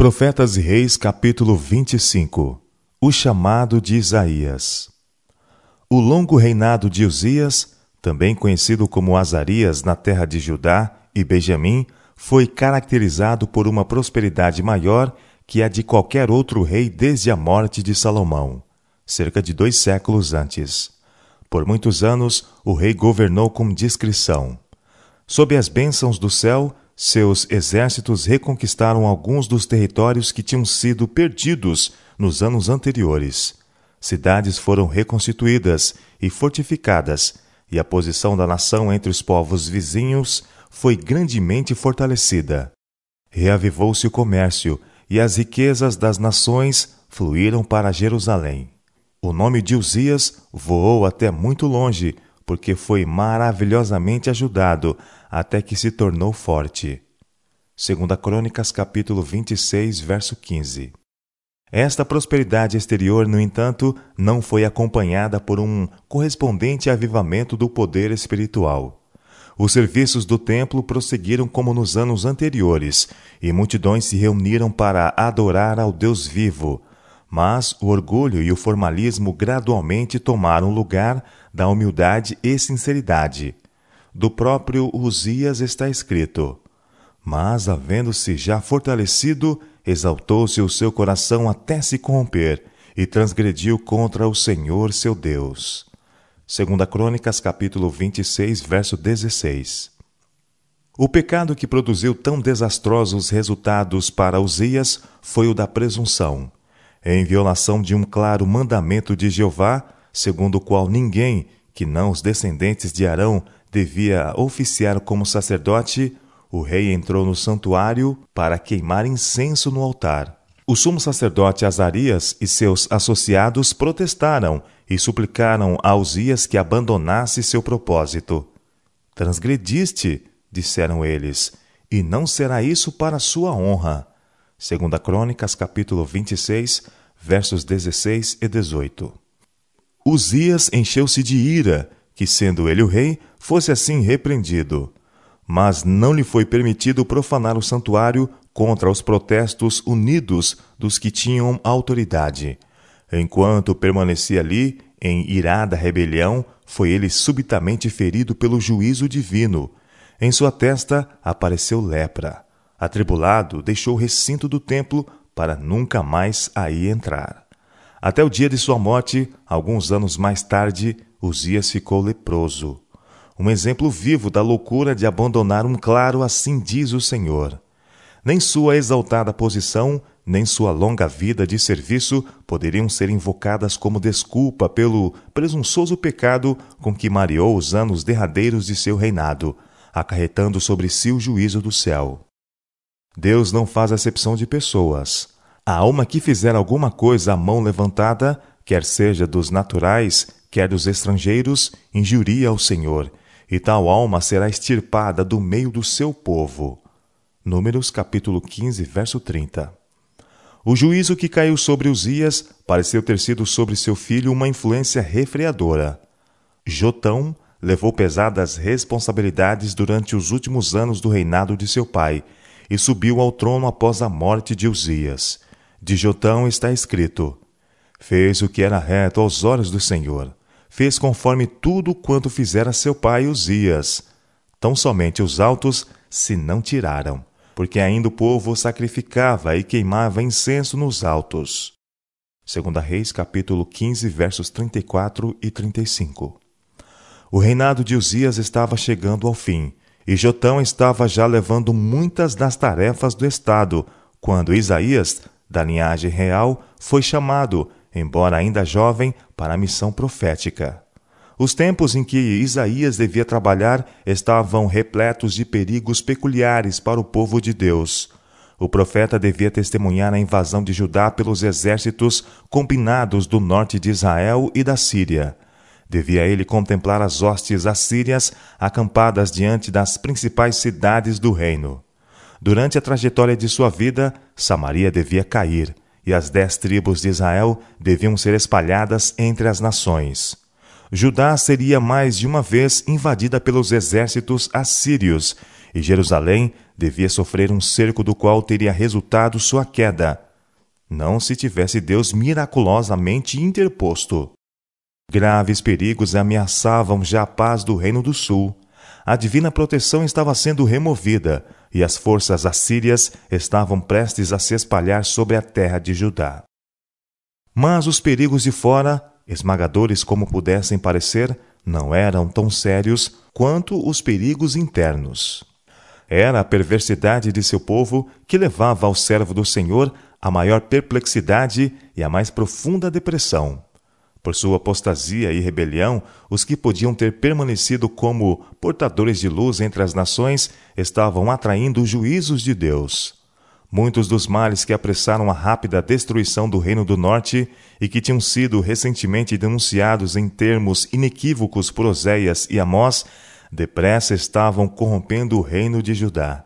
Profetas e Reis, capítulo 25 O chamado de Isaías. O longo reinado de Uzias, também conhecido como Azarias na terra de Judá e Benjamim, foi caracterizado por uma prosperidade maior que a de qualquer outro rei desde a morte de Salomão, cerca de dois séculos antes. Por muitos anos, o rei governou com discrição. Sob as bênçãos do céu, seus exércitos reconquistaram alguns dos territórios que tinham sido perdidos nos anos anteriores. Cidades foram reconstituídas e fortificadas, e a posição da nação entre os povos vizinhos foi grandemente fortalecida. Reavivou-se o comércio e as riquezas das nações fluíram para Jerusalém. O nome de Uzias voou até muito longe, porque foi maravilhosamente ajudado até que se tornou forte. Segunda Crônicas capítulo 26, verso 15. Esta prosperidade exterior, no entanto, não foi acompanhada por um correspondente avivamento do poder espiritual. Os serviços do templo prosseguiram como nos anos anteriores, e multidões se reuniram para adorar ao Deus vivo. Mas o orgulho e o formalismo gradualmente tomaram lugar da humildade e sinceridade. Do próprio Uzias está escrito: Mas, havendo-se já fortalecido, exaltou-se o seu coração até se corromper, e transgrediu contra o Senhor seu Deus. Segunda Crônicas, capítulo 26, verso 16. O pecado que produziu tão desastrosos resultados para Uzias foi o da presunção. Em violação de um claro mandamento de Jeová, segundo o qual ninguém, que não os descendentes de Arão, devia oficiar como sacerdote, o rei entrou no santuário para queimar incenso no altar. O sumo sacerdote Azarias e seus associados protestaram e suplicaram a Uzias que abandonasse seu propósito. Transgrediste, disseram eles, e não será isso para sua honra. Segunda Crônicas, capítulo 26, versos 16 e 18. Uzias encheu-se de ira, que sendo ele o rei, fosse assim repreendido. Mas não lhe foi permitido profanar o santuário contra os protestos unidos dos que tinham autoridade. Enquanto permanecia ali, em irada rebelião, foi ele subitamente ferido pelo juízo divino. Em sua testa apareceu lepra. Atribulado, deixou o recinto do templo para nunca mais aí entrar. Até o dia de sua morte, alguns anos mais tarde, Uzias ficou leproso. Um exemplo vivo da loucura de abandonar um claro assim diz o Senhor. Nem sua exaltada posição, nem sua longa vida de serviço poderiam ser invocadas como desculpa pelo presunçoso pecado com que mareou os anos derradeiros de seu reinado, acarretando sobre si o juízo do céu. Deus não faz acepção de pessoas. A alma que fizer alguma coisa à mão levantada, quer seja dos naturais, quer dos estrangeiros, injuria ao Senhor, e tal alma será extirpada do meio do seu povo. Números capítulo 15, verso 30. O juízo que caiu sobre Uzias pareceu ter sido sobre seu filho uma influência refreadora. Jotão levou pesadas responsabilidades durante os últimos anos do reinado de seu pai e subiu ao trono após a morte de Uzias. De Jotão está escrito: Fez o que era reto aos olhos do Senhor. Fez conforme tudo quanto fizera seu pai Uzias. Tão somente os altos se não tiraram porque ainda o povo sacrificava e queimava incenso nos altos. 2 Reis capítulo 15, versos 34 e 35. O reinado de Uzias estava chegando ao fim, e Jotão estava já levando muitas das tarefas do Estado, quando Isaías, da linhagem real, foi chamado, embora ainda jovem, para a missão profética. Os tempos em que Isaías devia trabalhar estavam repletos de perigos peculiares para o povo de Deus. O profeta devia testemunhar a invasão de Judá pelos exércitos combinados do norte de Israel e da Síria. Devia ele contemplar as hostes assírias acampadas diante das principais cidades do reino. Durante a trajetória de sua vida, Samaria devia cair, e as dez tribos de Israel deviam ser espalhadas entre as nações. Judá seria mais de uma vez invadida pelos exércitos assírios, e Jerusalém devia sofrer um cerco do qual teria resultado sua queda, não se tivesse Deus miraculosamente interposto. Graves perigos ameaçavam já a paz do Reino do Sul. A divina proteção estava sendo removida e as forças assírias estavam prestes a se espalhar sobre a terra de Judá. Mas os perigos de fora, esmagadores como pudessem parecer, não eram tão sérios quanto os perigos internos. Era a perversidade de seu povo que levava ao servo do Senhor a maior perplexidade e a mais profunda depressão. Por sua apostasia e rebelião, os que podiam ter permanecido como portadores de luz entre as nações estavam atraindo os juízos de Deus. Muitos dos males que apressaram a rápida destruição do Reino do Norte e que tinham sido recentemente denunciados em termos inequívocos por Oséias e Amós, depressa estavam corrompendo o reino de Judá.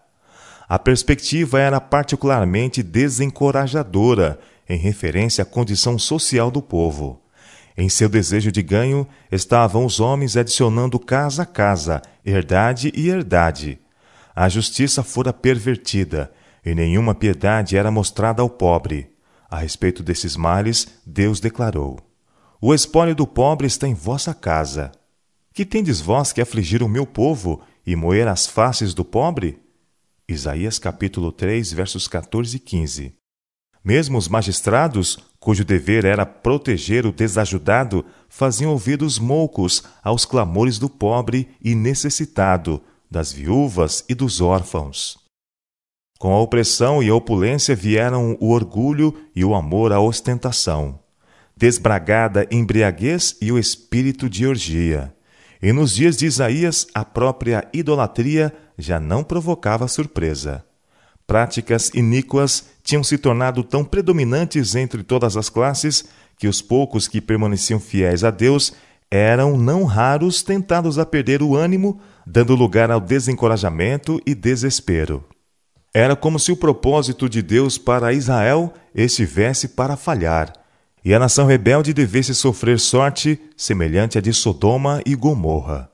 A perspectiva era particularmente desencorajadora em referência à condição social do povo. Em seu desejo de ganho, estavam os homens adicionando casa a casa, herdade e herdade. A justiça fora pervertida, e nenhuma piedade era mostrada ao pobre. A respeito desses males, Deus declarou: O espólio do pobre está em vossa casa. Que tendes vós que afligir o meu povo e moer as faces do pobre? Isaías capítulo 3, versos 14 e 15. Mesmo os magistrados, cujo dever era proteger o desajudado, faziam ouvidos moucos aos clamores do pobre e necessitado, das viúvas e dos órfãos. Com a opressão e a opulência vieram o orgulho e o amor à ostentação, desbragada embriaguez e o espírito de orgia. E nos dias de Isaías, a própria idolatria já não provocava surpresa. Práticas iníquas tinham se tornado tão predominantes entre todas as classes que os poucos que permaneciam fiéis a Deus eram não raros tentados a perder o ânimo, dando lugar ao desencorajamento e desespero. Era como se o propósito de Deus para Israel estivesse para falhar, e a nação rebelde devesse sofrer sorte semelhante à de Sodoma e Gomorra.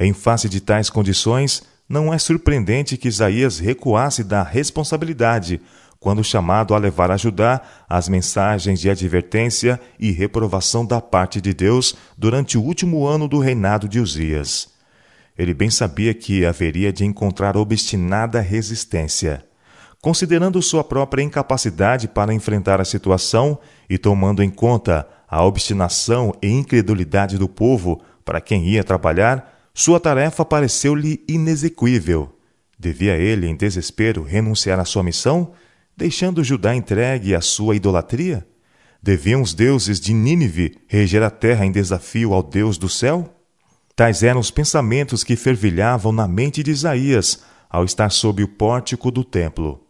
Em face de tais condições, não é surpreendente que Isaías recuasse da responsabilidade quando chamado a levar a Judá as mensagens de advertência e reprovação da parte de Deus durante o último ano do reinado de Uzias. Ele bem sabia que haveria de encontrar obstinada resistência. Considerando sua própria incapacidade para enfrentar a situação e tomando em conta a obstinação e incredulidade do povo para quem ia trabalhar, sua tarefa pareceu-lhe inexequível. Devia ele, em desespero, renunciar à sua missão, deixando Judá entregue à sua idolatria? Deviam os deuses de Nínive reger a terra em desafio ao Deus do céu? Tais eram os pensamentos que fervilhavam na mente de Isaías ao estar sob o pórtico do templo.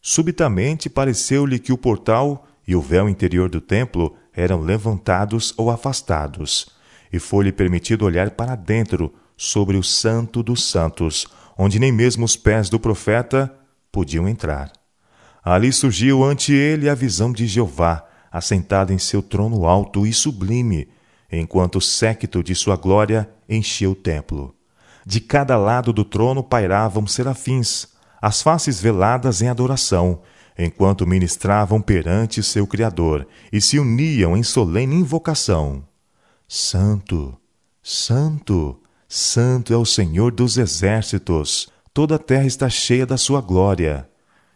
Subitamente pareceu-lhe que o portal e o véu interior do templo eram levantados ou afastados, e foi-lhe permitido olhar para dentro, sobre o Santo dos Santos, onde nem mesmo os pés do profeta podiam entrar. Ali surgiu ante ele a visão de Jeová, assentado em seu trono alto e sublime, enquanto o séquito de sua glória enchia o templo. De cada lado do trono pairavam serafins, as faces veladas em adoração, enquanto ministravam perante seu Criador e se uniam em solene invocação. Santo, Santo, Santo é o Senhor dos exércitos, toda a terra está cheia da sua glória.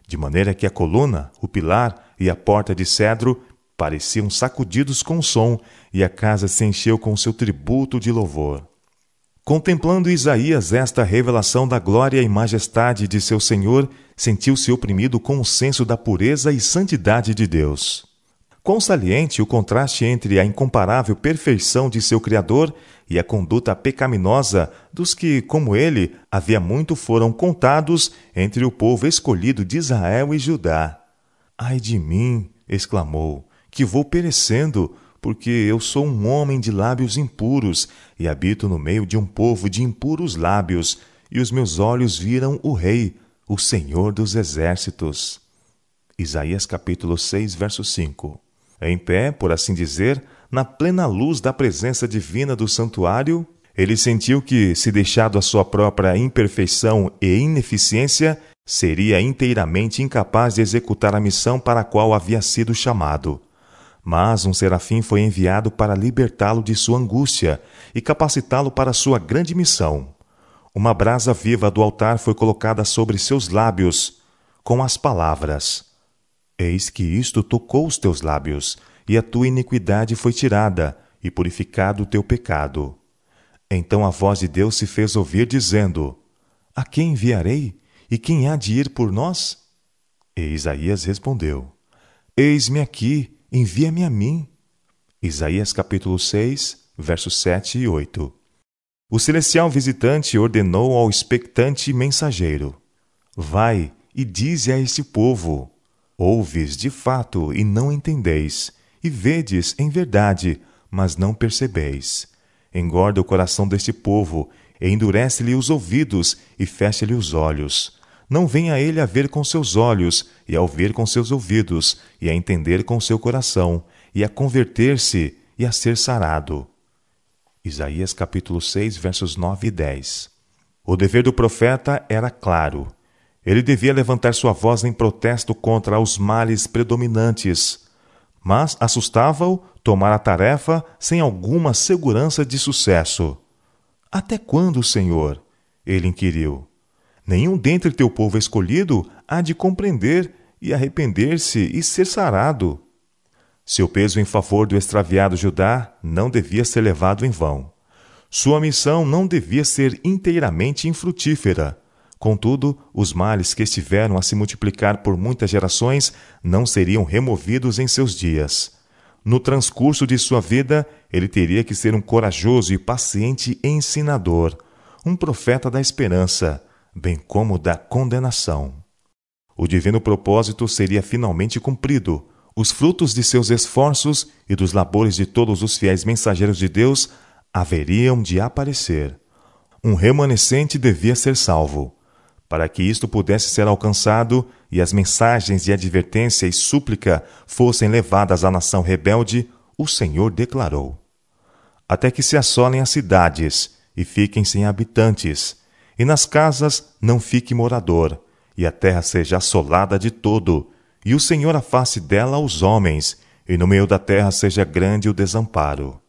De maneira que a coluna, o pilar e a porta de cedro pareciam sacudidos com som, e a casa se encheu com seu tributo de louvor. Contemplando Isaías esta revelação da glória e majestade de seu Senhor, sentiu-se oprimido com o senso da pureza e santidade de Deus. Quão saliente o contraste entre a incomparável perfeição de seu Criador e a conduta pecaminosa dos que, como ele, havia muito foram contados entre o povo escolhido de Israel e Judá. Ai de mim, exclamou, que vou perecendo, porque eu sou um homem de lábios impuros e habito no meio de um povo de impuros lábios, e os meus olhos viram o Rei, o Senhor dos Exércitos. Isaías capítulo 6, verso 5 em pé, por assim dizer, na plena luz da presença divina do santuário, Ele sentiu que, se deixado a sua própria imperfeição e ineficiência, seria inteiramente incapaz de executar a missão para a qual havia sido chamado. Mas um serafim foi enviado para libertá-lo de sua angústia e capacitá-lo para sua grande missão. Uma brasa viva do altar foi colocada sobre seus lábios, com as palavras: Eis que isto tocou os teus lábios, e a tua iniquidade foi tirada, e purificado o teu pecado. Então a voz de Deus se fez ouvir, dizendo: A quem enviarei? E quem há de ir por nós? E Isaías respondeu: Eis-me aqui, envia-me a mim. Isaías capítulo 6, versos 7 e 8. O celestial visitante ordenou ao expectante mensageiro: Vai e dize a este povo: Ouves de fato e não entendeis, e vedes em verdade, mas não percebeis. Engorda o coração deste povo, e endurece-lhe os ouvidos, e fecha-lhe os olhos. Não venha ele a ver com seus olhos, e a ouvir com seus ouvidos, e a entender com seu coração, e a converter-se, e a ser sarado. Isaías capítulo 6, versos 9 e 10. O dever do profeta era claro. Ele devia levantar sua voz em protesto contra os males predominantes, mas assustava-o tomar a tarefa sem alguma segurança de sucesso. Até quando, Senhor? Ele inquiriu. Nenhum dentre teu povo escolhido há de compreender e arrepender-se e ser sarado. Seu peso em favor do extraviado Judá não devia ser levado em vão. Sua missão não devia ser inteiramente infrutífera. Contudo, os males que estiveram a se multiplicar por muitas gerações não seriam removidos em seus dias. No transcurso de sua vida, ele teria que ser um corajoso e paciente ensinador, um profeta da esperança, bem como da condenação. O divino propósito seria finalmente cumprido os frutos de seus esforços e dos labores de todos os fiéis mensageiros de Deus haveriam de aparecer. Um remanescente devia ser salvo. Para que isto pudesse ser alcançado e as mensagens de advertência e súplica fossem levadas à nação rebelde, o Senhor declarou: Até que se assolem as cidades e fiquem sem habitantes, e nas casas não fique morador, e a terra seja assolada de todo, e o Senhor afaste dela os homens, e no meio da terra seja grande o desamparo.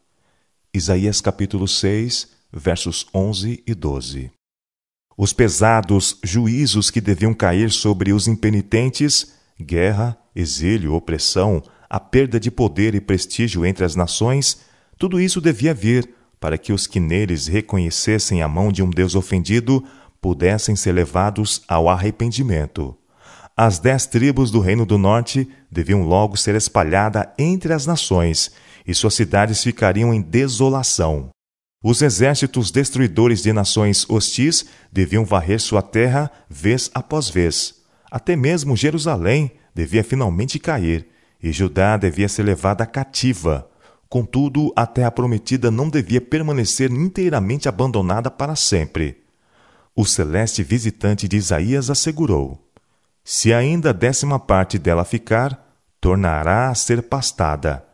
Isaías capítulo 6, versos 11 e 12. Os pesados juízos que deviam cair sobre os impenitentes, guerra, exílio, opressão, a perda de poder e prestígio entre as nações, tudo isso devia vir para que os que neles reconhecessem a mão de um Deus ofendido pudessem ser levados ao arrependimento as dez tribos do Reino do Norte deviam logo ser espalhadas entre as nações, e suas cidades ficariam em desolação. Os exércitos destruidores de nações hostis deviam varrer sua terra vez após vez. Até mesmo Jerusalém devia finalmente cair, e Judá devia ser levada cativa. Contudo, a terra prometida não devia permanecer inteiramente abandonada para sempre. O celeste visitante de Isaías assegurou: se ainda a décima parte dela ficar, tornará a ser pastada,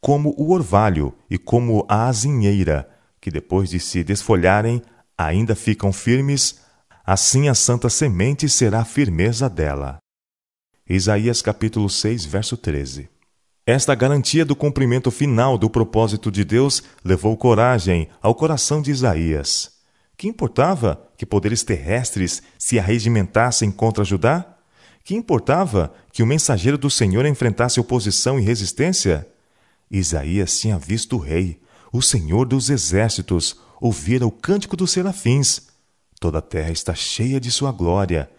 como o orvalho e como a azinheira, que depois de se desfolharem ainda ficam firmes, assim a santa semente será a firmeza dela. Isaías capítulo 6, verso 13. Esta garantia do cumprimento final do propósito de Deus levou coragem ao coração de Isaías. Que importava que poderes terrestres se arregimentassem contra Judá? Que importava que o mensageiro do Senhor enfrentasse oposição e resistência? Isaías tinha visto o rei, o Senhor dos exércitos, ouvira o cântico dos serafins. Toda a terra está cheia de sua glória.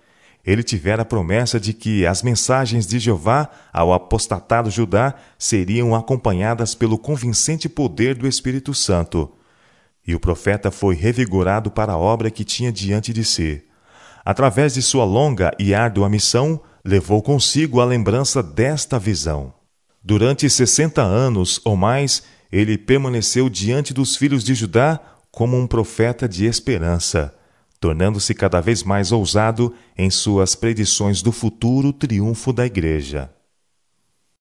Ele tivera a promessa de que as mensagens de Jeová ao apostatado Judá seriam acompanhadas pelo convincente poder do Espírito Santo. E o profeta foi revigorado para a obra que tinha diante de si através de sua longa e árdua missão, levou consigo a lembrança desta visão. Durante sessenta anos ou mais, ele permaneceu diante dos filhos de Judá como um profeta de esperança, tornando-se cada vez mais ousado em suas predições do futuro triunfo da Igreja.